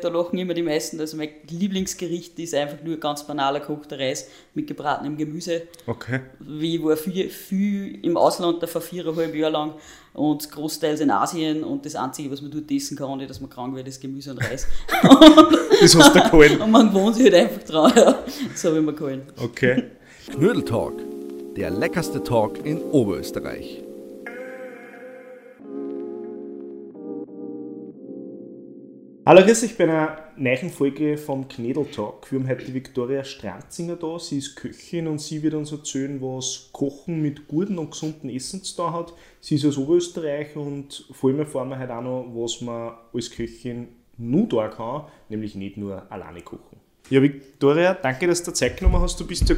Da lachen immer die meisten. Also mein Lieblingsgericht ist einfach nur ganz banaler gekochter Reis mit gebratenem Gemüse. Okay. Wie ich war viel, viel im Ausland davor viereinhalb Jahre lang und großteils in Asien und das Einzige, was man dort essen kann, ist, dass man krank wird, ist Gemüse und Reis. Das hast du gehalten. und man wohnt sich halt einfach dran, ja. So habe ich mir gehalten. Okay. Knödeltalk, der leckerste Talk in Oberösterreich. Hallo, grüß euch bei einer neuen Folge vom Knedel Talk. Wir haben heute die Viktoria Stranzinger da. Sie ist Köchin und sie wird uns erzählen, was Kochen mit guten und gesunden Essen zu tun hat. Sie ist aus Oberösterreich und vor allem erfahren wir heute auch noch, was man als Köchin nur da kann, nämlich nicht nur alleine kochen. Ja, Viktoria, danke, dass du Zeit genommen hast. Du bist ja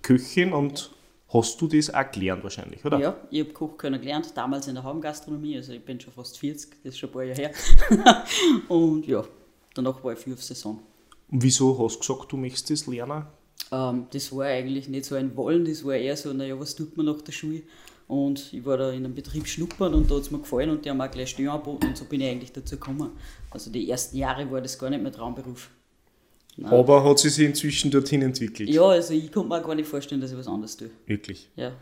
Köchin und hast du das auch gelernt wahrscheinlich, oder? Ja, ich habe Koch können gelernt, damals in der Heimgastronomie, also ich bin schon fast 40, das ist schon ein paar Jahre her. und ja, danach war ich viel auf Saison. Und wieso hast du gesagt, du möchtest das lernen? Ähm, das war eigentlich nicht so ein Wollen, das war eher so, naja, was tut man nach der Schule? Und ich war da in einem Betrieb schnuppern und da hat es mir gefallen und die haben auch gleich Steuern angeboten und so bin ich eigentlich dazu gekommen. Also die ersten Jahre war das gar nicht mein Traumberuf. Nein. Aber hat sie sich inzwischen dorthin entwickelt? Ja, also ich konnte mir gar nicht vorstellen, dass ich was anderes tue. Wirklich? Ja.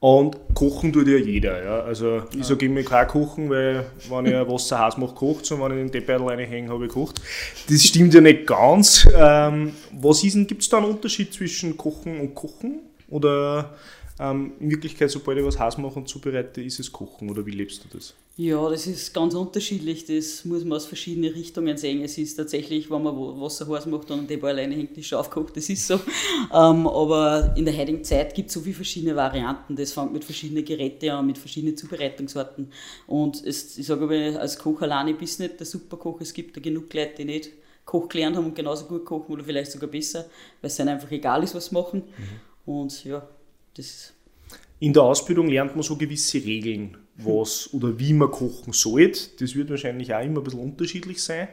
Und kochen tut ja jeder. Ja? Also ich sage immer, kein kochen, weil wenn ich ein Wasser heiß mache, kocht es und wenn ich den Teppeitel reinhänge, habe ich gekocht. Das stimmt ja nicht ganz. Ähm, was ist denn, gibt es da einen Unterschied zwischen Kochen und Kochen? Oder ähm, in Wirklichkeit, sobald ich was heiß mache und zubereite, ist es Kochen? Oder wie lebst du das? Ja, das ist ganz unterschiedlich. Das muss man aus verschiedenen Richtungen sehen. Es ist tatsächlich, wenn man Wasser heiß macht und die alleine hängt, ist schon aufgekocht, das ist so. Ähm, aber in der heutigen Zeit gibt es so viele verschiedene Varianten. Das fängt mit verschiedenen Geräten an, mit verschiedenen Zubereitungsarten. Und es, ich sage aber, als Koch alleine bist nicht der Superkoch. Es gibt da genug Leute, die nicht Koch gelernt haben und genauso gut kochen oder vielleicht sogar besser, weil es ihnen einfach egal ist, was sie machen. Mhm. Und ja, das in der Ausbildung lernt man so gewisse Regeln, was oder wie man kochen sollte. Das wird wahrscheinlich auch immer ein bisschen unterschiedlich sein.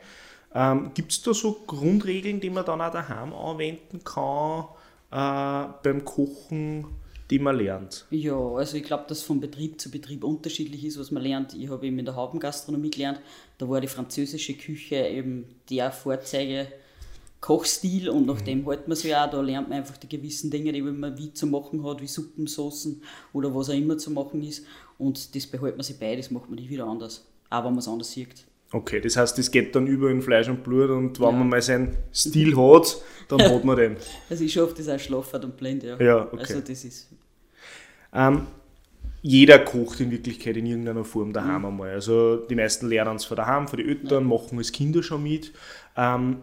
Ähm, Gibt es da so Grundregeln, die man dann auch daheim anwenden kann äh, beim Kochen, die man lernt? Ja, also ich glaube, dass von Betrieb zu Betrieb unterschiedlich ist, was man lernt. Ich habe eben in der Haubengastronomie gelernt, da war die französische Küche eben der Vorzeige Kochstil und nach dem hält man sich auch. Da lernt man einfach die gewissen Dinge, die man wie zu machen hat, wie Suppen, Soßen oder was auch immer zu machen ist. Und das behält man sich bei, das macht man nicht wieder anders. Auch wenn man es anders sieht. Okay, das heißt, das geht dann über in Fleisch und Blut und wenn ja. man mal seinen Stil hat, dann hat man den. Also ich schaffe das auch schlafen und blind, ja. Ja, okay. Also das ist... Ähm, jeder kocht in Wirklichkeit in irgendeiner Form daheim mhm. einmal. Also die meisten lernen es von daheim, von den Eltern, ja. machen als Kinder schon mit. Ähm,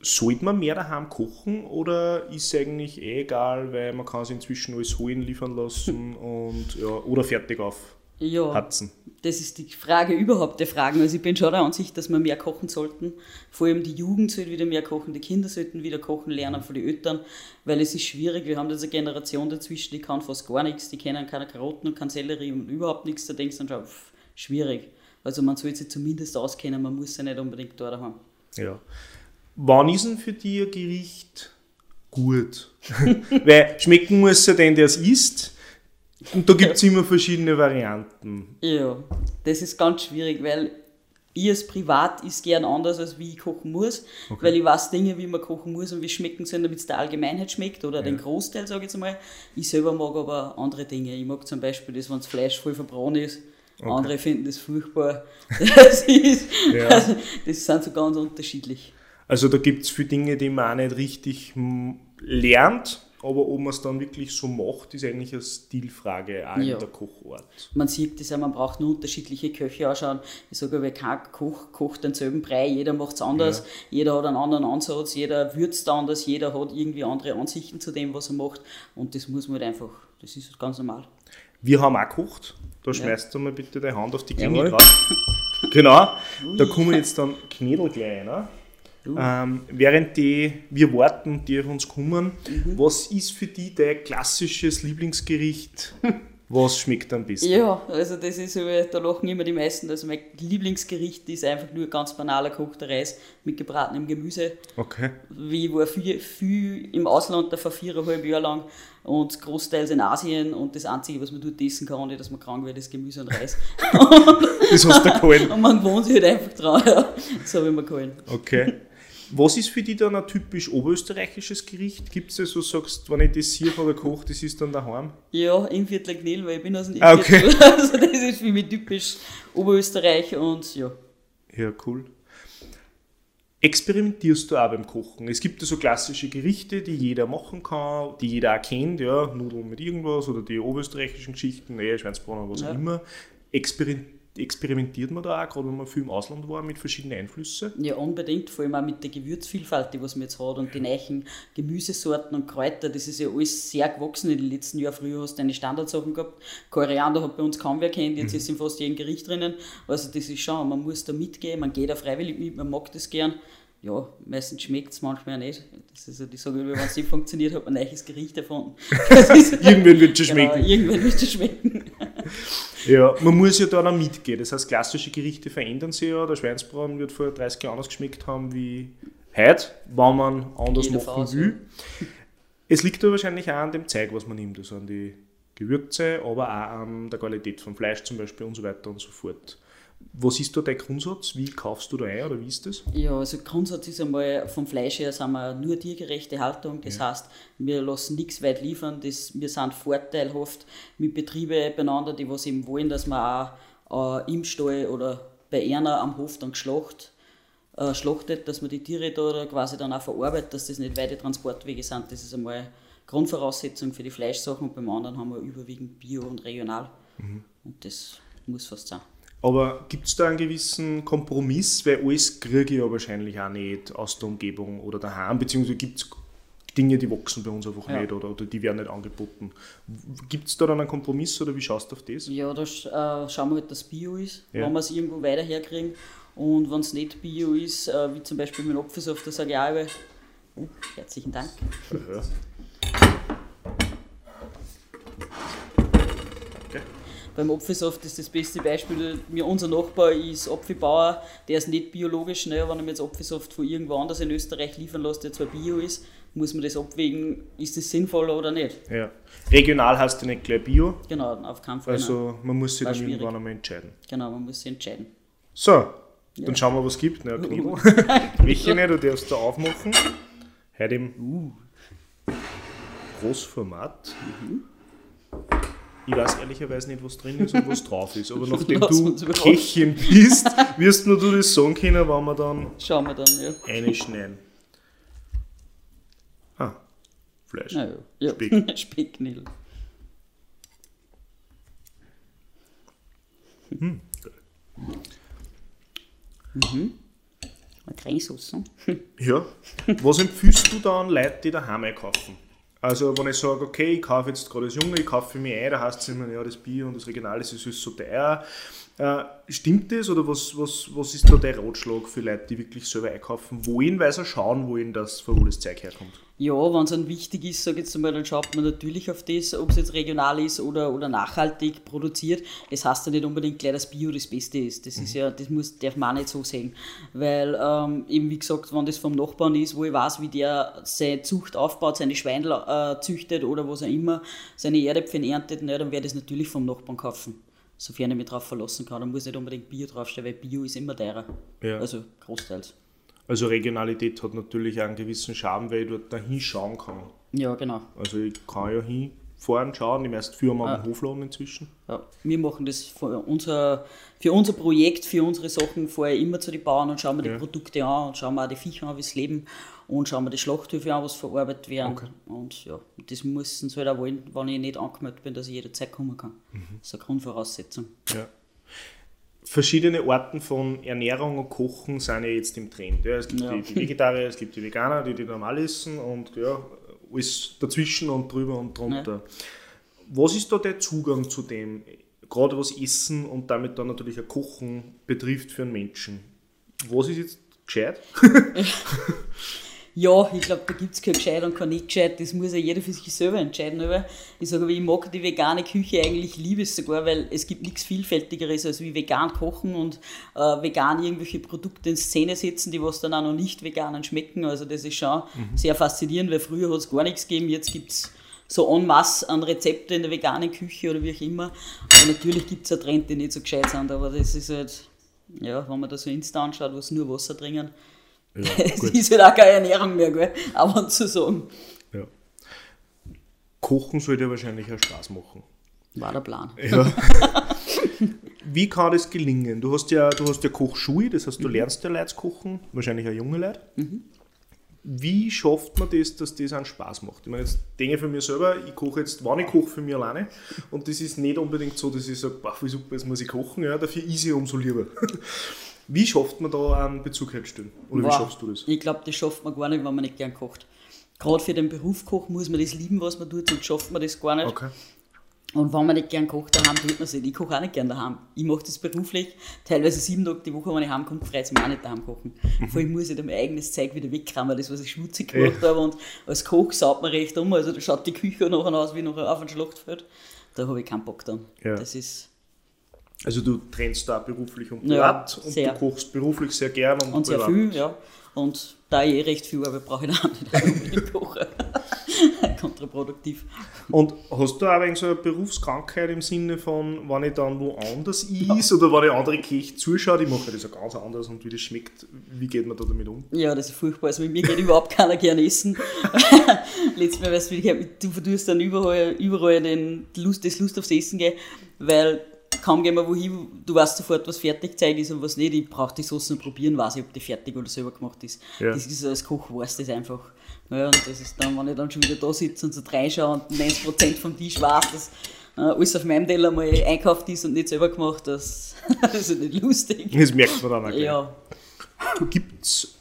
sollte man mehr daheim kochen oder ist es eigentlich eh egal, weil man kann es inzwischen alles holen, liefern lassen und ja, oder fertig auf ja, Hatzen? Das ist die Frage überhaupt der Fragen. Also ich bin schon der Ansicht, dass wir mehr kochen sollten. Vor allem die Jugend sollte wieder mehr kochen, die Kinder sollten wieder kochen lernen von den Eltern, weil es ist schwierig. Wir haben da eine Generation dazwischen, die kann fast gar nichts, die kennen keine Karotten und kein Sellerie und überhaupt nichts. Da denkst du dann schon, pff, schwierig. Also man sollte sich zumindest auskennen, man muss ja nicht unbedingt da haben. Ja. Wann ist denn für dich ein Gericht gut? Weil schmecken muss ja den, der es isst. Und da gibt es immer verschiedene Varianten. Ja, das ist ganz schwierig, weil ich als privat ist gern anders, als wie ich kochen muss, okay. weil ich weiß Dinge, wie man kochen muss und wie schmecken sollen, damit es der Allgemeinheit schmeckt oder ja. den Großteil, sage ich jetzt mal. Ich selber mag aber andere Dinge. Ich mag zum Beispiel das, wenn das Fleisch voll verbrannt ist. Okay. Andere finden das furchtbar. Das, ist, ja. also, das sind so ganz unterschiedlich. Also da gibt es viele Dinge, die man auch nicht richtig lernt, aber ob man es dann wirklich so macht, ist eigentlich eine Stilfrage auch ja. in der Kochort. Man sieht das ja, man braucht nur unterschiedliche Köche anschauen. Ich sage aber, kein Koch kocht denselben Brei, jeder macht es anders, ja. jeder hat einen anderen Ansatz, jeder würzt anders, jeder hat irgendwie andere Ansichten zu dem, was er macht und das muss man halt einfach, das ist ganz normal. Wir haben auch gekocht, da schmeißt du mal bitte deine Hand auf die Klingel drauf. Genau, da kommen jetzt dann Knädel gleich rein. Ähm, während die, wir warten, die auf uns kommen, mhm. was ist für die dein klassisches Lieblingsgericht Was schmeckt am besten? Ja, also das ist, da lachen immer die meisten. Also mein Lieblingsgericht ist einfach nur ganz banaler gekochter Reis mit gebratenem Gemüse. Okay. Wie ich war viel, viel im Ausland, da vor viereinhalb Jahren lang und großteils in Asien und das Einzige, was man dort essen kann, ist, dass man krank wird, ist Gemüse und Reis. das hast du gehalten. und man wohnt sich halt einfach dran, ja. So habe ich mir gehalten. Okay. Was ist für dich dann ein typisch oberösterreichisches Gericht? Gibt es das, wo du sagst, wenn ich das hier oder koche, das ist dann daheim? Ja, im Viertel Gnil, weil ich bin aus dem Ah, okay. Also das ist für mich typisch Oberösterreich und ja. Ja, cool. Experimentierst du auch beim Kochen? Es gibt ja so klassische Gerichte, die jeder machen kann, die jeder auch kennt, ja, Nudeln mit irgendwas oder die oberösterreichischen Geschichten, eh, Schweinsbraten, was auch Ja. immer. Experimentiert experimentiert man da auch, gerade wenn man viel im Ausland war, mit verschiedenen Einflüssen? Ja, unbedingt, vor allem auch mit der Gewürzvielfalt, die was man jetzt hat und die neuen Gemüsesorten und Kräuter, das ist ja alles sehr gewachsen in den letzten Jahren. Früher hast du deine Standardsachen gehabt. Koriander hat bei uns kaum wer kennt, jetzt ist in fast jedem Gericht drinnen. Also das ist schon, man muss da mitgehen, man geht da freiwillig mit, man mag das gern. Ja, meistens schmeckt es manchmal auch nicht. Das ist ja die Sage, wenn es nicht funktioniert, hat man ein neues Gericht erfunden. Irgendwann wird es Genau, schmecken. irgendwann wird es schmecken. Ja, man muss ja da noch mitgehen. Das heißt, klassische Gerichte verändern sich ja. Der Schweinsbraten wird vor 30 Jahren anders geschmeckt haben wie heute, wenn man anders machen Faust, will. Es liegt da wahrscheinlich auch an dem Zeug, was man nimmt, also an die Gewürze, aber auch an der Qualität vom Fleisch zum Beispiel und so weiter und so fort. Was ist da dein Grundsatz? Wie kaufst du da ein oder wie ist das? Ja, also Grundsatz ist einmal, vom Fleisch her sind wir nur tiergerechte Haltung. Das heißt, wir lassen nichts weit liefern. Das, wir sind vorteilhaft mit Betrieben beieinander, die was eben wollen, dass man auch äh, im Stall oder bei einer am Hof dann geschlacht, äh, schlachtet, dass man die Tiere da quasi dann auch verarbeitet, dass das nicht weite Transportwege sind. Das ist einmal Grundvoraussetzung für die Fleischsachen und beim anderen haben wir überwiegend Bio und regional. Und das muss fast sein. Aber gibt es da einen gewissen Kompromiss? Weil alles kriege ich ja wahrscheinlich auch nicht aus der Umgebung oder daheim, beziehungsweise gibt es Dinge, die wachsen bei uns einfach Ja. nicht oder, oder die werden nicht angeboten. Gibt es da dann einen Kompromiss oder wie schaust du auf das? Ja, da äh, schauen wir halt, dass Bio ist, Ja. wenn wir es irgendwo weiter herkriegen. Und wenn es nicht Bio ist, äh, wie zum Beispiel mit dem Apfelsaft, da sage ich auch immer, oh, herzlichen Dank. Ja. Beim Apfelsaft ist das beste Beispiel, mir unser Nachbar ist Apfelbauer, der ist nicht biologisch. Naja, wenn ich mir jetzt Apfelsaft von irgendwo anders in Österreich liefern lasse, der zwar Bio ist, muss man das abwägen, ist das sinnvoll oder nicht. Ja. Regional heißt ja nicht gleich Bio, Genau, auf keinen Fall. nein. also man muss sich War dann schwierig. irgendwann einmal entscheiden. Genau, man muss sich entscheiden. So, dann schauen wir, was es gibt. Na. Welche nicht, du darfst da aufmachen. Heute im Großformat. Ich weiß ehrlicherweise nicht, was drin ist und was drauf ist, aber nachdem du. Köchin bist, wirst nur du das sagen können, wenn wir dann Schauen wir dann, ja. reinschneiden. Ah, Fleisch. Naja, ja. Speck. Specknil. Mhm. Eine Cremesauce. Ja. Was empfiehlst du da an Leute, die daheim einkaufen? Also, wenn ich sage, okay, ich kaufe jetzt gerade das Junge, ich kaufe mir ein, da heißt es immer, ja, das Bier und das Regional das ist so teuer. Äh, stimmt das oder was, was, was ist da der Ratschlag für Leute, die wirklich selber einkaufen wollen, weil sie schauen wollen, dass von wo das Zeug herkommt? Ja, wenn es dann wichtig ist, sage ich jetzt einmal, dann schaut man natürlich auf das, ob es jetzt regional ist oder, oder nachhaltig produziert. Das heißt ja nicht unbedingt gleich, dass Bio das Beste ist. Das ist ja, das muss, darf man auch nicht so sehen. Weil ähm, eben wie gesagt, wenn das vom Nachbarn ist, wo ich weiß, wie der seine Zucht aufbaut, seine Schweine äh, züchtet oder was auch immer, seine Erdäpfel erntet, na, dann werde ich es natürlich vom Nachbarn kaufen. Sofern ich mich darauf verlassen kann. Dann muss nicht unbedingt Bio draufstehen, weil Bio ist immer teurer. Ja. Also großteils. Also Regionalität hat natürlich auch einen gewissen Charme, weil ich dort da hinschauen kann. Ja, genau. Also ich kann ja hinfahren, schauen, die meisten Firmen haben einen Hofladen inzwischen. Ja, wir machen das für unser, für unser Projekt, für unsere Sachen vorher immer zu den Bauern und schauen wir die Ja. Produkte an und schauen wir auch die Viecher an, wie sie leben und schauen wir die Schlachthöfe an, was verarbeitet werden. Okay. Und ja, das müssen sie halt auch wollen, wenn ich nicht angemeldet bin, dass ich jederzeit kommen kann. Mhm. Das ist eine Grundvoraussetzung. Ja. Verschiedene Arten von Ernährung und Kochen sind ja jetzt im Trend. Ja, es gibt Ja. die, die Vegetarier, es gibt die Veganer, die die normal essen und ja, alles dazwischen und drüber und drunter. Was ist da der Zugang zu dem, gerade was Essen und damit dann natürlich auch Kochen betrifft für einen Menschen? Was ist jetzt gescheit? Ja, ich glaube, da gibt es kein gescheit und kein nicht gescheit. Das muss ja jeder für sich selber entscheiden. Aber ich sage, ich mag die vegane Küche eigentlich, liebe es sogar, weil es gibt nichts Vielfältigeres als wie vegan kochen und äh, vegan irgendwelche Produkte in Szene setzen, die was dann auch noch nicht veganen schmecken. Also das ist schon mhm. sehr faszinierend, weil früher hat es gar nichts gegeben, jetzt gibt es so en masse an Rezepte in der veganen Küche oder wie auch immer. Aber natürlich gibt es einen Trend, die nicht so gescheit sind, aber das ist halt, ja, wenn man da so Insta anschaut, wo es nur Wasser trinken, ja, es ist halt auch keine Ernährung mehr, gell? aber zu sagen. Ja. Kochen sollte ja wahrscheinlich auch Spaß machen. War der Plan. Ja. Wie kann das gelingen? Du hast ja, du hast ja Kochschule, das heißt, du mhm. lernst ja Leute kochen, wahrscheinlich auch junge Leute. Mhm wie schafft man das, dass das einen Spaß macht? Ich meine, jetzt denke ich für mich selber, ich koche jetzt, wann ich koche, für mich alleine. Und das ist nicht unbedingt so, dass ich sage, wie super, jetzt muss ich kochen, ja, dafür easy umso lieber. Wie schafft man da einen Bezug herzustellen? Oder wow. wie schaffst du das? Ich glaube, das schafft man gar nicht, wenn man nicht gern kocht. Gerade für den Beruf Koch muss man das lieben, was man tut, sonst schafft man das gar nicht. Okay. Und wenn man nicht gern kocht daheim, tut man es nicht. Ich koche auch nicht gern daheim. Ich mache das beruflich, teilweise sieben Tage die Woche, wenn ich heimkomme, freut es mich auch nicht daheim kochen. Mhm. Vor allem muss ich dann mein eigenes Zeug wieder wegkramen, das, was ich schmutzig gemacht habe. Und als Koch saugt man recht um, also da schaut die Küche nachher aus wie noch auf ein Schlachtfeld. Da habe ich keinen Bock dann. Ja. Das ist also du trennst da beruflich und privat ja, und du kochst beruflich sehr gern und, und sehr viel, ja. Und da ich eh recht viel habe, brauche ich da auch nicht unbedingt kochen. Kontraproduktiv. Und hast du auch ein so eine Berufskrankheit im Sinne von, wenn ich dann woanders is ja. oder wenn ich andere Köche zuschaue, die machen das ja ganz anders und wie das schmeckt, wie geht man da damit um? Ja, das ist furchtbar. Also mit mir geht überhaupt keiner gerne essen. Letztes Mal, weißt du, du verdurst dann überall, überall den Lust, das Lust aufs Essen gehen, weil kaum gehen wir wohin, du weißt sofort, was fertig Zeit ist und was nicht. Ich brauche die Soßen probieren, weiß ich, ob die fertig oder selber gemacht ist. Ja. Das ist als Koch, weiß das einfach. Ja, und das ist dann, wenn ich dann schon wieder da sitze und so reinschaue und 90% vom Tisch weiß, dass äh, alles auf meinem Teller mal einkauft ist und nicht selber gemacht, das, das ist nicht lustig. Das merkt man dann auch. Ja. Gibt es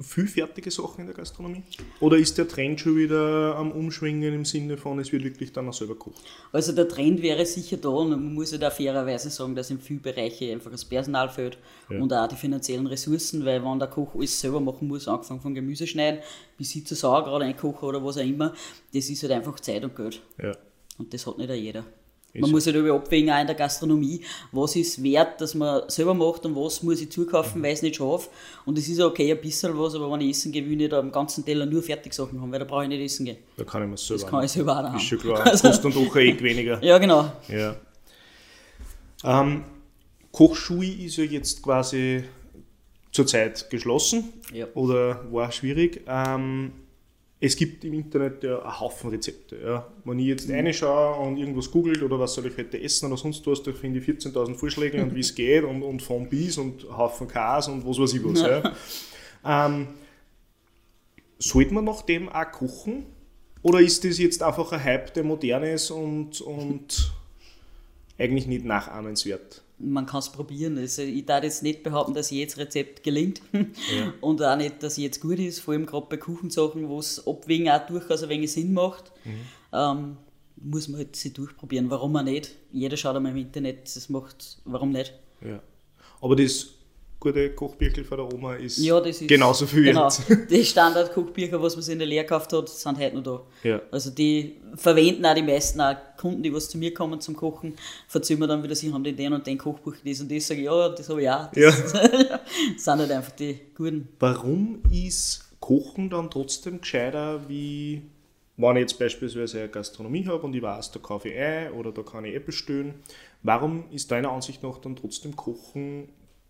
viel fertige Sachen in der Gastronomie? Oder ist der Trend schon wieder am Umschwingen im Sinne von, es wird wirklich dann auch selber gekocht? Also der Trend wäre sicher da und man muss ja da fairerweise sagen, dass in vielen Bereichen einfach das Personal fehlt ja. und auch die finanziellen Ressourcen, weil wenn der Koch alles selber machen muss, angefangen von Gemüse schneiden, bis hin zu Sauerkraut einkochen oder was auch immer, das ist halt einfach Zeit und Geld. Ja. Und das hat nicht jeder. Man muss halt über abwägen, auch in der Gastronomie, was ist wert, dass man selber macht und was muss ich zukaufen, weil ich es nicht schaffe. Und es ist okay, ein bisschen was, aber wenn ich essen gehe, will ich nicht am ganzen Teller nur Fertigsachen haben, weil da brauche ich nicht essen gehen. Da kann ich mir selber Das kann ich selber auch haben. Ist schon klar, also, kostet dann doch ein Eck weniger. Ja, genau. Ja. Ähm, Kochschule ist ja jetzt quasi zurzeit geschlossen ja. oder war schwierig. Ähm, es gibt im Internet ja einen Haufen Rezepte. Ja. Wenn ich jetzt reinschaue und irgendwas googelt oder was soll ich heute essen oder sonst was, da finde ich 14.000 Vorschläge und wie es geht und, und von bis und Haufen Kas und was weiß ich was. Ja. Ähm, sollte man nach dem auch kochen? Oder ist das jetzt einfach ein Hype, der modern ist und, und eigentlich nicht nachahmenswert? Man kann es probieren. Also ich darf jetzt nicht behaupten, dass jedes Rezept gelingt ja. und auch nicht, dass jetzt gut ist, vor allem gerade bei Kuchensachen, wo es abwägen auch durchaus ein wenig Sinn macht. Mhm. Ähm, muss man halt sie durchprobieren. Warum auch nicht? Jeder schaut einmal im Internet, das macht, warum nicht? Ja. Aber das gute Kochbücher von der Oma ist, ja, das ist genauso viel genau. Jetzt. Die Standard-Kochbücher, was man sich in der Lehre gekauft hat, sind heute noch da. Ja. Also die verwenden auch die meisten auch Kunden, die was zu mir kommen zum Kochen, verzeihen mir dann wieder, sie haben den, den und den Kochbuch das und das, sage ich, ja, das habe ich auch. Das ja. sind halt einfach die guten. Warum ist Kochen dann trotzdem gescheiter wie wenn ich jetzt beispielsweise eine Gastronomie habe und ich weiß, da kaufe ich ein oder da kann ich eh bestellen, warum ist deiner Ansicht nach dann trotzdem Kochen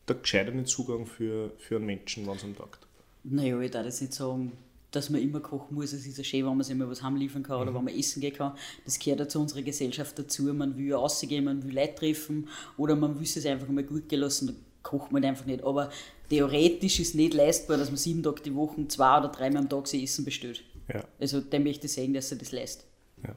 der gescheiterte Zugang für, für einen Menschen, wenn es am Tag Naja, ich darf jetzt nicht sagen, dass man immer kochen muss. Es ist ja schön, wenn man sich immer was heimliefern kann oder mhm. wenn man essen gehen kann. Das gehört ja zu unserer Gesellschaft dazu. Man will rausgehen, man will Leute treffen oder man will es einfach mal gut gelassen. Da kocht man einfach nicht. Aber theoretisch ist es nicht leistbar, dass man sieben Tage die Woche zwei oder dreimal am Tag sein Essen bestellt. Ja. Also dem möchte ich sagen, dass er das leistet. Ja.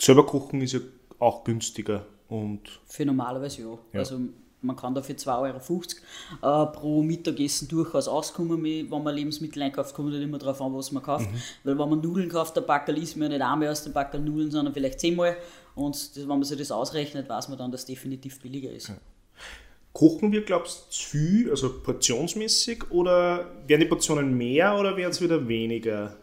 Selber kochen ist ja auch günstiger und. Für normalerweise ja. ja. Also man kann da für 2,50 Euro äh, pro Mittagessen durchaus auskommen, wenn man Lebensmittel einkauft, kommt nicht immer darauf an, was man kauft. Mhm. Weil wenn man Nudeln kauft, der Backel isst man ja nicht einmal aus dem Backel Nudeln, sondern vielleicht zehnmal. Und das, wenn man sich das ausrechnet, weiß man dann, dass es definitiv billiger ist. Ja. Kochen wir, glaubst du, zu viel, also portionsmäßig, oder werden die Portionen mehr oder werden es wieder weniger?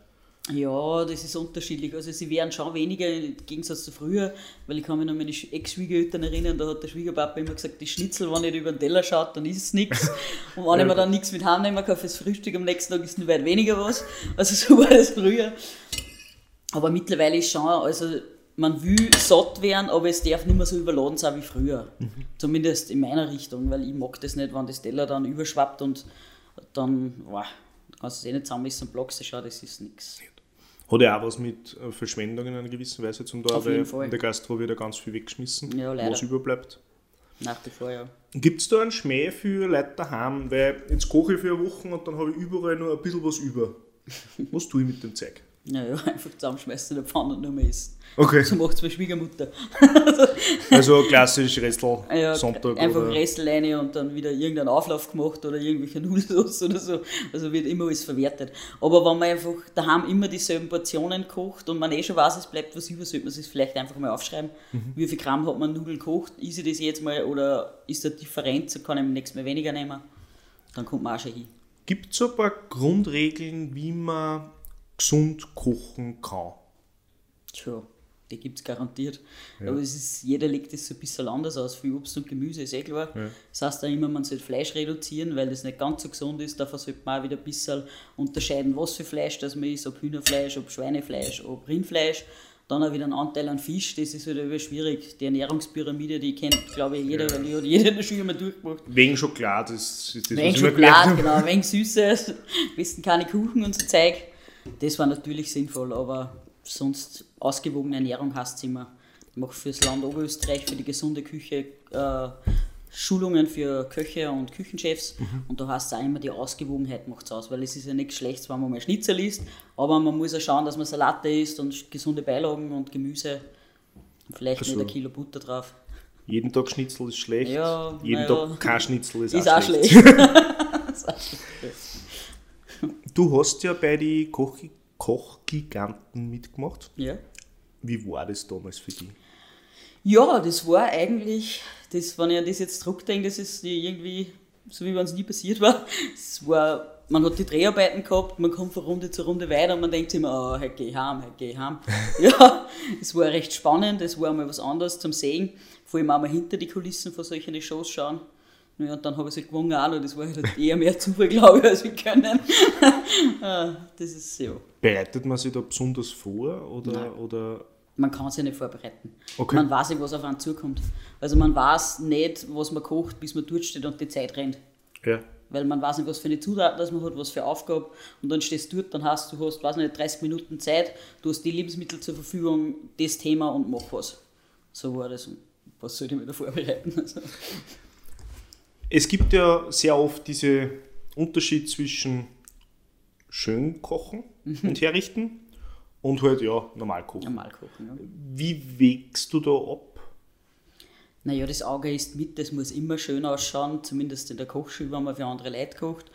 Ja, das ist unterschiedlich. Also sie werden schon weniger im Gegensatz zu früher, weil ich kann mich noch an meine Ex-Schwiegereltern erinnern, da hat der Schwiegerpapa immer gesagt, die Schnitzel, wenn nicht über den Teller schaut, dann ist es nichts. Und wenn ich mir dann nichts mit heimnehmen kann fürs Frühstück, am nächsten Tag ist es weit weniger was. Also so war das früher. Aber mittlerweile ist schon, also man will satt werden, aber es darf nicht mehr so überladen sein wie früher. Mhm. Zumindest in meiner Richtung, weil ich mag das nicht, wenn das Teller dann überschwappt und dann, wow, kannst du es eh nicht zusammenmessen und blockst es schon, das ist nichts. Hat ja auch was mit äh, Verschwendung in einer gewissen Weise zum tun, weil in der Gastro wird ja ganz viel weggeschmissen, ja, was überbleibt. Nach wie vor, ja. Gibt es da einen Schmäh für Leute daheim? Weil jetzt koche ich für eine Woche und dann habe ich überall nur ein bisschen was über. Was tue ich mit dem Zeug? Naja, einfach zusammenschmeißen in der Pfanne und nur mehr essen. Okay. So macht es meine Schwiegermutter. also klassisch Restel ja, Sonntag. Einfach oder? Rein und dann wieder irgendeinen Auflauf gemacht oder irgendwelche Nudelsauce oder so. Also wird immer alles verwertet. Aber wenn man einfach daheim immer dieselben Portionen kocht und man eh schon weiß, es bleibt was über, sollte man es vielleicht einfach mal aufschreiben. Mhm. Wie viel Gramm hat man Nudeln gekocht? Ist ich das jetzt mal oder ist da Differenz? Kann ich nächstes Mal weniger nehmen? Dann kommt man auch schon hin. Gibt es so ein paar Grundregeln, wie man gesund kochen kann? Tja die gibt es garantiert. Ja. Aber es ist, jeder legt es so ein bisschen anders aus. Für Obst und Gemüse ist eh klar. Ja. Das heißt auch immer, man sollte Fleisch reduzieren, weil das nicht ganz so gesund ist. Dafür sollte man auch wieder ein bisschen unterscheiden, was für Fleisch das man isst, ob Hühnerfleisch, ob Schweinefleisch, ob Rindfleisch. Dann auch wieder ein Anteil an Fisch, das ist wieder schwierig. Die Ernährungspyramide, die kennt, glaube ich, jeder, ja. weil die jeder in der Schule mal durchgemacht. Wegen Schokolade, das ist das, Wegen Schokolade, genau, wegen Süße, besten keine Kuchen und so Zeug. Das war natürlich sinnvoll, aber sonst ausgewogene Ernährung hast du immer. Ich mache fürs Land Oberösterreich, für die gesunde Küche äh, Schulungen für Köche und Küchenchefs mhm. und da hast du auch immer die Ausgewogenheit macht aus, weil es ist ja nichts Schlechtes, wenn man mal Schnitzel isst, aber man muss ja schauen, dass man Salate isst und gesunde Beilagen und Gemüse, vielleicht also, mit ein Kilo Butter drauf. Jeden Tag Schnitzel ist schlecht, ja, jeden ja, Tag kein Schnitzel ist, ist auch, auch schlecht. schlecht. du hast ja bei den Koch Kochgiganten mitgemacht. Ja. Wie war das damals für dich? Ja, das war eigentlich, das, wenn ich an das jetzt zurückdenke, das ist irgendwie so, wie wenn es nie passiert war. Es war, man hat die Dreharbeiten gehabt, man kommt von Runde zu Runde weiter und man denkt sich immer, oh, heute gehe ich heim, heute gehe ich heim. ja, es war recht spannend, es war mal was anderes zum Sehen, vor allem auch mal hinter die Kulissen von solchen Shows schauen. Ja, und dann habe ich sie gewonnen auch noch. Das war halt eher mehr Zufall, glaube ich, als wir können. Ah, das ist ja. Bereitet man sich da besonders vor? Oder, oder? Man kann sich nicht vorbereiten. Okay. Man weiß nicht, was auf einen zukommt. Also man weiß nicht, was man kocht, bis man dort steht und die Zeit rennt. Ja. Weil man weiß nicht, was für eine Zutaten das man hat, was für Aufgabe. Und dann stehst du dort, dann hast du, hast, weiß nicht, 30 Minuten Zeit, du hast die Lebensmittel zur Verfügung, das Thema und mach was. So war das. Und was soll ich mir da vorbereiten? Also. Es gibt ja sehr oft diesen Unterschied zwischen schön kochen mhm. und herrichten und halt ja normal kochen. Normal kochen, ja. Wie wägst du da ab? Naja, das Auge ist mit, das muss immer schön ausschauen, zumindest in der Kochschule, wenn man für andere Leute kocht.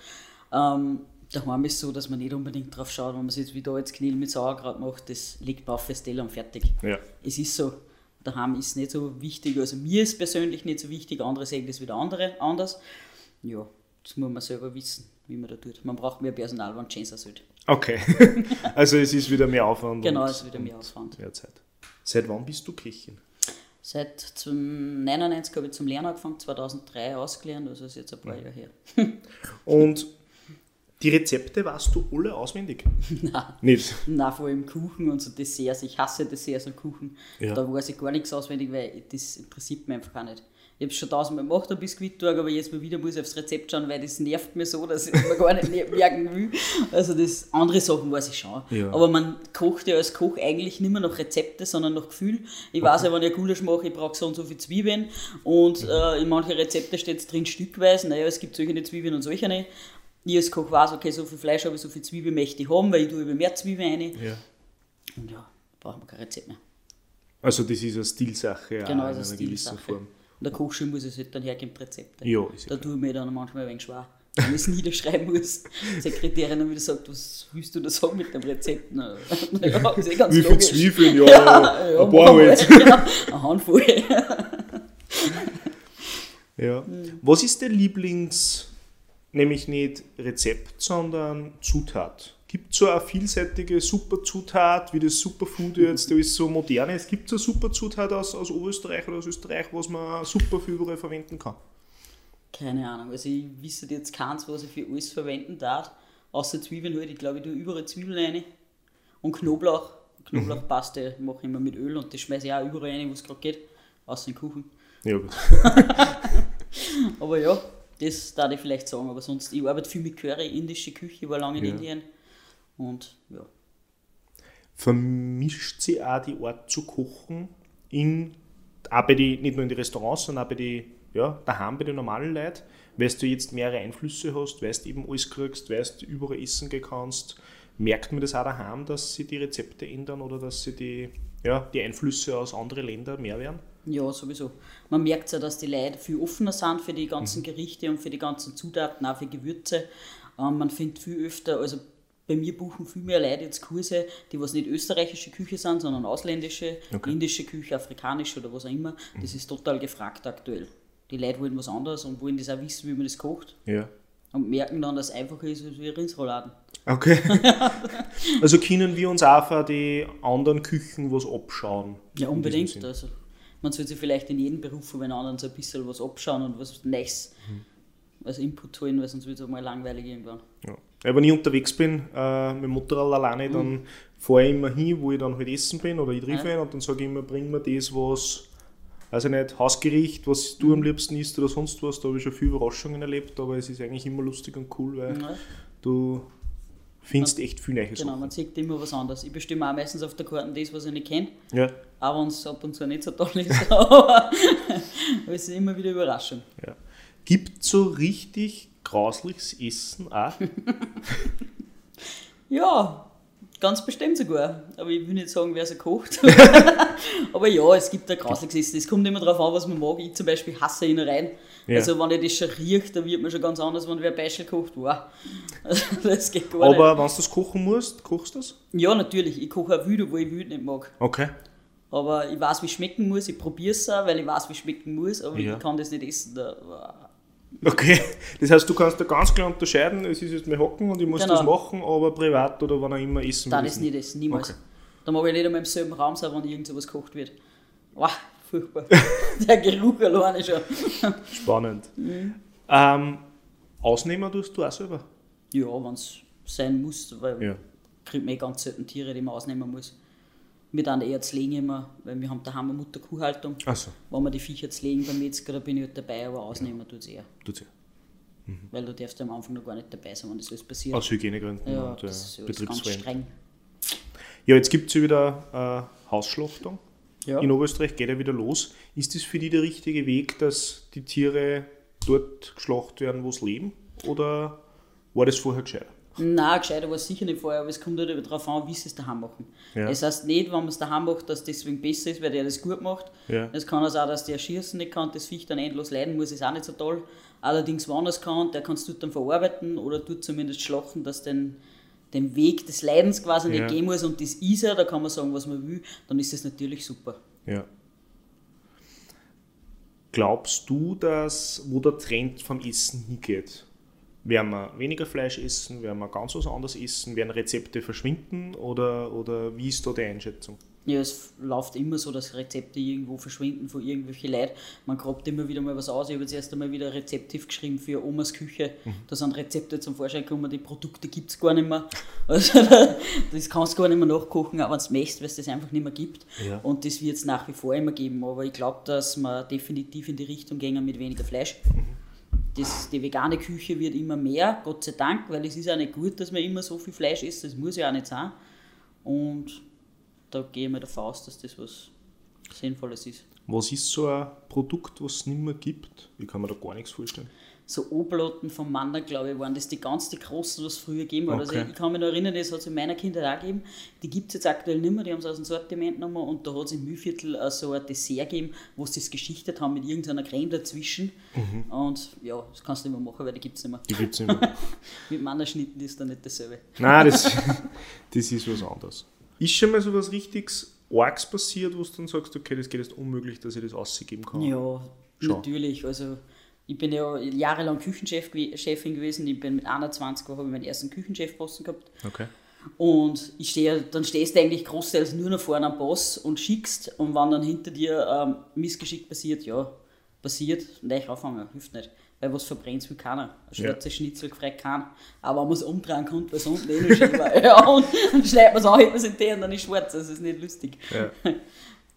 Ähm, daheim ist es so, dass man nicht unbedingt drauf schaut, wenn man es jetzt wie da jetzt Knil mit Sauerkraut macht, das liegt auf das Teller und fertig. Ja. Es ist so daheim ist nicht so wichtig. Also mir ist persönlich nicht so wichtig, andere sehen das wieder andere, anders. Ja, das muss man selber wissen, wie man da tut. Man braucht mehr Personal, wenn schön sollte. Okay, also es ist wieder mehr Aufwand. genau, es ist wieder mehr Aufwand. Mehr Zeit. Seit wann bist du Köchin? Seit 1999 habe ich zum Lernen angefangen, 2003 ausgelernt, also ist jetzt ein paar Jahre her. Und die Rezepte warst du alle auswendig? Nein. Nicht? Nein, vor allem Kuchen und so Desserts. Ich hasse Desserts und Kuchen. Ja. Da weiß ich gar nichts auswendig, weil das interessiert mich einfach gar nicht. Ich habe es schon tausendmal gemacht, ein Biskuittag, aber jetzt mal wieder muss ich aufs Rezept schauen, weil das nervt mir so, dass ich mir gar nicht merken will. Also das andere Sachen weiß ich schon. Ja. Aber man kocht ja als Koch eigentlich nicht mehr nach Rezepte, sondern nach Gefühl. Ich okay. weiß ja, wenn ich Gulasch mache, ich brauche so und so viel Zwiebeln und äh, in manchen Rezepten steht es drin stückweise. Naja, es gibt solche Zwiebeln und solche nicht ich als Koch weiß, okay, so viel Fleisch habe ich, so viel Zwiebeln möchte ich haben, weil ich tue über mehr Zwiebeln rein. Ja. Und ja, brauchen wir kein Rezept mehr. Also das ist eine Stilsache genau, in einer gewissen Form. Und der Kochschule muss es halt dann hergeben, Rezepte. Ja, ist Da tue ich mir dann manchmal ein wenig schwer. Wenn ich es niederschreiben muss, die Sekretärin dann wieder sagt, was willst du da sagen mit dem Rezept? Na, ja, ist eh ganz Wie viel Zwiebeln? Ja, ja, ja ein paar halt. Ja, eine Handvoll. Ja. Was ist der Lieblings, nämlich nicht Rezept, sondern Zutat? Gibt es so eine vielseitige Superzutat, wie das Superfood jetzt, da ist so modern ist? Gibt es eine Superzutat aus, aus Oberösterreich oder aus Österreich, was man super für überall verwenden kann? Keine Ahnung. Also ich wüsste jetzt keins, was ich für alles verwenden darf. Außer Zwiebeln halt. Ich glaube, ich tue überall Zwiebeln rein. Und Knoblauch. Knoblauchpaste mache ich immer mit Öl und das schmeiße ich auch überall rein, wo es gerade geht. Außer den Kuchen. Ja, gut. Aber ja, das darf ich vielleicht sagen. Aber sonst, ich arbeite viel mit Curry, indische Küche, war lange in Ja. Indien. Und ja. Vermischt sie auch die Art zu kochen in, auch bei die, nicht nur in die Restaurants, sondern auch bei die, ja, daheim bei den normalen Leuten, weil du jetzt mehrere Einflüsse hast, weißt eben alles kriegst, weißt überall essen kannst. Merkt man das auch daheim, dass sie die Rezepte ändern oder dass sie die, ja, die Einflüsse aus anderen Ländern mehr werden? Ja, sowieso. Man merkt ja, dass die Leute viel offener sind für die ganzen Gerichte und für die ganzen Zutaten, auch für Gewürze. Ähm, man findet viel öfter, also bei mir buchen viel mehr Leute jetzt Kurse, die was nicht österreichische Küche sind, sondern ausländische, Okay. indische Küche, afrikanische oder was auch immer. Das ist total gefragt aktuell. Die Leute wollen was anderes und wollen das auch wissen, wie man das kocht. Ja. Und merken dann, dass es einfacher ist als wie ein Rindsrouladen. Okay. also können wir uns auch von die anderen Küchen was abschauen? Ja, in unbedingt. Also, man sollte sich vielleicht in jedem Beruf von den anderen so ein bisschen was abschauen und was Neues als Input holen, weil sonst wird es auch mal langweilig irgendwann. Ja. Ja, wenn ich unterwegs bin äh, mit dem Motorrad alleine, dann fahre ich immer hin, wo ich dann halt essen bin oder ich treffe Ja. ihn und dann sage ich immer, bring mir das, was, also nicht Hausgericht, was du am liebsten isst oder sonst was. Da habe ich schon viele Überraschungen erlebt, aber es ist eigentlich immer lustig und cool, weil Ja, du findest echt viel neue genau, Sachen. man sieht immer was anderes. Ich bestimme auch meistens auf der Karte das, was ich nicht kenne, Ja, auch wenn es ab und zu nicht so toll ist. Aber es ist immer wieder Überraschung. ja. Gibt so richtig grausliches Essen auch? Ja, ganz bestimmt sogar. Aber ich will nicht sagen, wer so kocht. Aber ja, es gibt ein grausliches. Es kommt immer darauf an, was man mag. Ich zum Beispiel hasse Innereien. Ja. Also wenn ich das schon rieche, dann wird man schon ganz anders, wenn wer Beispiel kocht. Wow. Also, das geht gar Aber wenn du das kochen musst, kochst du das? nicht. Ja, natürlich. Ich koche auch wild, wo ich wild nicht mag. Okay. Aber ich weiß, wie es schmecken muss. Ich probiere es auch, weil ich weiß, wie es schmecken muss. Aber Ja. ich kann das nicht essen. Da, wow. Okay, das heißt, du kannst da ganz klar unterscheiden, es ist jetzt mein Hocken und ich muss Genau. das machen, aber privat oder wann auch immer essen Da will das ich nicht essen, niemals. Okay. Da mag ich nicht einmal im selben Raum sein, wenn irgend sowas gekocht wird. Wow, furchtbar. Der Geruch alleine schon. Spannend. Mhm. Ähm, Ausnehmer tust du auch selber? Ja, wenn es sein muss, weil Ja. kriegt man eh ganz selten Tiere, die man ausnehmen muss. Wir dann eher zu legen immer, weil wir haben daheim eine Mutter-Kuhhaltung. Achso, Wenn wir die Viecher legen beim Metzger, da bin ich halt dabei, aber ausnehmen tut es eher. tut's ja. Weil du darfst ja am Anfang noch gar nicht dabei sein, wenn das alles passiert. Aus Hygienegründen ja, und äh, das ist ja alles ganz Betriebsfreien. streng. Ja, jetzt gibt es ja wieder äh, Hausschlachtung. Ja. In Oberösterreich geht ja wieder los. Ist das für die der richtige Weg, dass die Tiere dort geschlachtet werden, wo sie leben? Oder war das vorher gescheit? Nein, gescheiter war es sicher nicht vorher, aber es kommt halt darauf an, wie sie es daheim machen. Ja. Es heißt nicht, wenn man es daheim macht, dass das deswegen besser ist, weil der das gut macht. Ja. Es kann also auch, dass der schießen nicht kann, das Viech dann endlos leiden muss, ist auch nicht so toll. Allerdings, wenn er es kann, der kann es dort dann verarbeiten oder tut zumindest schlachten, dass den, den Weg des Leidens quasi Ja. nicht gehen muss und das ist er, da kann man sagen, was man will, dann ist das natürlich super. Ja. Glaubst du, dass wo der Trend vom Essen hingeht? Werden wir weniger Fleisch essen? Werden wir ganz was anderes essen? Werden Rezepte verschwinden? Oder, oder wie ist da die Einschätzung? Ja, es läuft immer so, dass Rezepte irgendwo verschwinden von irgendwelchen Leuten. Man grabt immer wieder mal was aus. Ich habe jetzt erst einmal wieder ein Rezeptiv geschrieben für Omas Küche. Da sind Rezepte zum Vorschein gekommen, die Produkte gibt es gar nicht mehr. Also das kannst du gar nicht mehr nachkochen, auch wenn es möchtest, weil es das einfach nicht mehr gibt. Ja. Und das wird es nach wie vor immer geben. Aber ich glaube, dass wir definitiv in die Richtung gehen mit weniger Fleisch. Das, die vegane Küche wird immer mehr, Gott sei Dank, weil es ist auch nicht gut, dass man immer so viel Fleisch isst. Das muss ja auch nicht sein. Und da gehe ich mal davon aus, dass das was Sinnvolles ist. Was ist so ein Produkt, was es nicht mehr gibt? Ich kann mir da gar nichts vorstellen. So Oblaten vom Mann, glaube ich, waren das die ganz die großen, was es früher gegeben hat. Also Okay. ich kann mich noch erinnern, das hat es in meiner Kindheit auch gegeben. Die gibt es jetzt aktuell nicht mehr, die haben es aus dem Sortiment genommen und da hat es im Mühlviertel äh, so ein Dessert gegeben, wo sie das geschichtet haben mit irgendeiner Creme dazwischen. Und ja, das kannst du nicht mehr machen, weil die gibt es nicht mehr. Die gibt es nicht mehr. Mit Mannerschnitten ist dann nicht dasselbe. Nein, das, das ist was anderes. Ist schon mal so was richtiges Orgs passiert, wo du dann sagst, okay, das geht jetzt unmöglich, dass ich das ausgeben kann? Ja, Schon. natürlich. Also Ich bin ja jahrelang Küchenchefin gewesen. Ich bin mit 21 habe ich meinen ersten Küchenchefposten gehabt. Okay. Und ich stehe, dann stehst du eigentlich großteils nur noch vorne am Boss und schickst. Und wenn dann hinter dir ähm, Missgeschick passiert, ja, passiert, gleich auffangen, hilft nicht. Weil was verbrennt will keiner. Ein ja. Schnitzel gefragt keiner. Aber wenn man es umdrehen kann, weil es unten eh noch schön war. ja, und dann schneidet man es man es in den und dann ist schwarz. Das ist nicht lustig. Ja.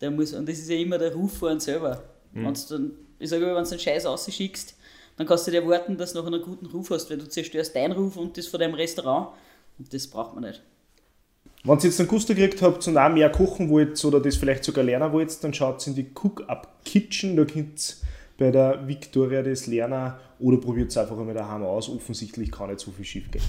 Der muss, und das ist ja immer der Ruf vor uns selber. Mhm. Wenn's dann, ich sage immer, wenn du einen Scheiß rausschickst, dann kannst du dir erwarten, dass du noch einen guten Ruf hast, weil du zerstörst deinen Ruf und das von deinem Restaurant. Und das braucht man nicht. Wenn ihr jetzt einen Gusto gekriegt habt und auch mehr kochen wollt oder das vielleicht sogar lernen wollt, dann schaut in die Cook-Up Kitchen. Da könnt ihr bei der Victoria das lernen oder probiert es einfach einmal daheim aus. Offensichtlich kann nicht so viel schief gehen.